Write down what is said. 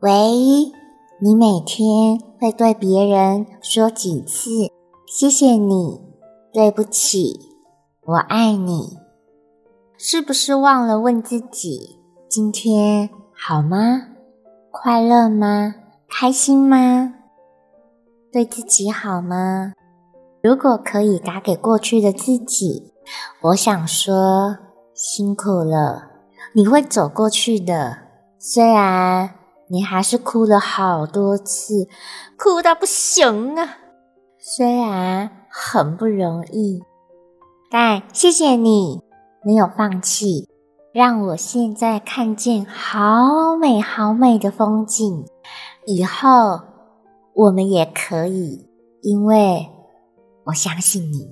喂，你每天会对别人说几次“谢谢你”“对不起”“我爱你”？是不是忘了问自己今天好吗？快乐吗？开心吗？对自己好吗？如果可以打给过去的自己，我想说辛苦了，你会走过去的，虽然。你还是哭了好多次，哭到不行啊！虽然很不容易，但谢谢你没有放弃，让我现在看见好美好美的风景。以后我们也可以，因为我相信你。